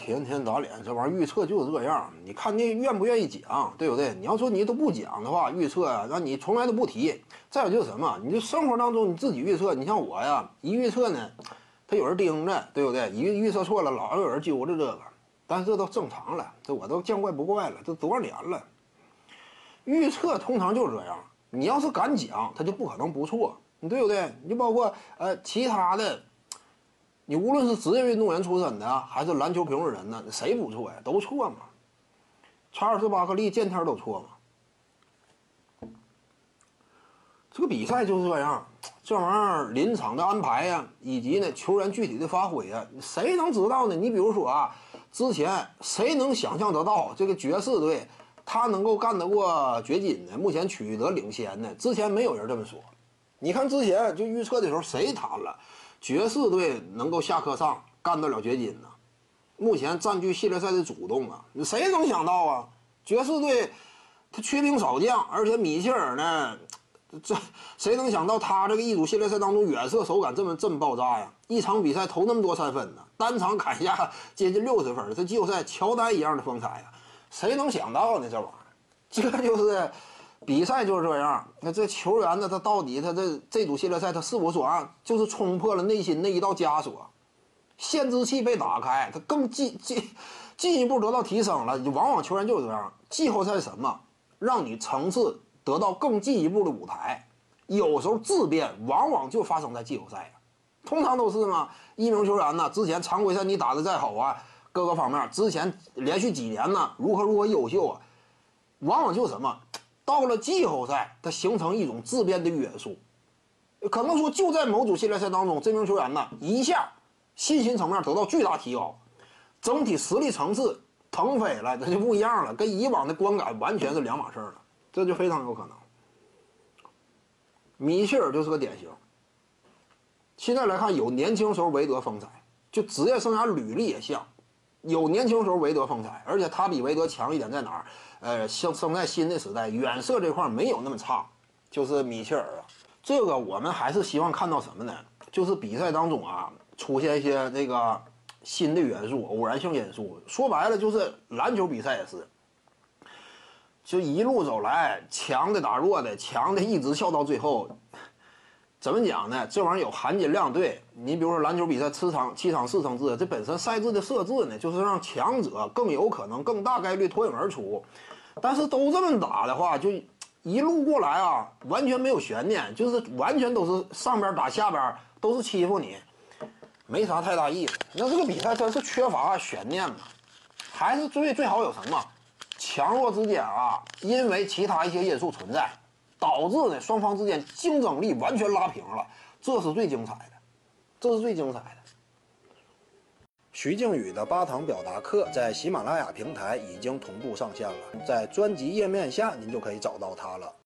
天天打脸，这玩意儿预测就是这样。你看你愿不愿意讲，对不对？你要说你都不讲的话，预测啊，那你从来都不提。再有就是什么，你就生活当中你自己预测，你像我呀，一预测呢，他有人盯着，对不对？一预测错了，老有人揪着这个。但是这都正常了，这我都见怪不怪了，这多少年了。预测通常就是这样，你要是敢讲，他就不可能不错，你对不对？你就包括呃其他的。你无论是职业运动员出身的，还是篮球评论人呢，谁不错呀？都错嘛。查尔斯巴克利见天都错嘛。这个比赛就是这样，这玩意儿临场的安排呀，以及呢球员具体的发挥呀，谁能知道呢？你比如说啊，之前谁能想象得到这个爵士队他能够干得过掘金呢？目前取得领先呢？之前没有人这么说。你看之前就预测的时候，谁谈了？爵士队能够下课上干得了掘金呢？目前占据系列赛的主动啊，谁能想到啊？爵士队他缺兵少将，而且米切尔呢，这谁能想到他这个一组系列赛当中远射手感这么这么爆炸呀？一场比赛投那么多三分呢，单场砍下 接近六十分，这季后赛乔丹一样的风采呀，谁能想到呢？这玩意儿，这就是。比赛就是这样，那这球员呢？他到底他这这组系列赛他是否说啊，就是冲破了内心那一道枷锁，限制器被打开，他更进进进一步得到提升了。往往球员就是这样，季后赛什么，让你层次得到更进一步的舞台。有时候质变往往就发生在季后赛通常都是嘛。一名球员呢，之前常规赛你打的再好啊，各个方面之前连续几年呢如何如何优秀啊，往往就什么。到了季后赛，它形成一种质变的约束，可能说就在某组系列赛当中，这名球员呢一下信心层面得到巨大提高，整体实力层次腾飞了，这就不一样了，跟以往的观感完全是两码事了，这就非常有可能。米切尔就是个典型。现在来看，有年轻时候韦德风采，就职业生涯履历也像。有年轻时候韦德风采，而且他比韦德强一点在哪儿？呃，生生在新的时代，远射这块没有那么差，就是米切尔啊。这个我们还是希望看到什么呢？就是比赛当中啊，出现一些这个新的元素、偶然性因素。说白了，就是篮球比赛也是，就一路走来，强的打弱的，强的一直笑到最后。怎么讲呢？这玩意儿有含金量。对你，比如说篮球比赛，七场七场四胜制，这本身赛制的设置呢，就是让强者更有可能、更大概率脱颖而出。但是都这么打的话，就一路过来啊，完全没有悬念，就是完全都是上边打下边，都是欺负你，没啥太大意思。那这个比赛真是缺乏悬念嘛？还是最最好有什么强弱之间啊？因为其他一些因素存在。导致呢，双方之间竞争力完全拉平了，这是最精彩的，这是最精彩的。徐静宇的八堂表达课在喜马拉雅平台已经同步上线了，在专辑页面下您就可以找到它了。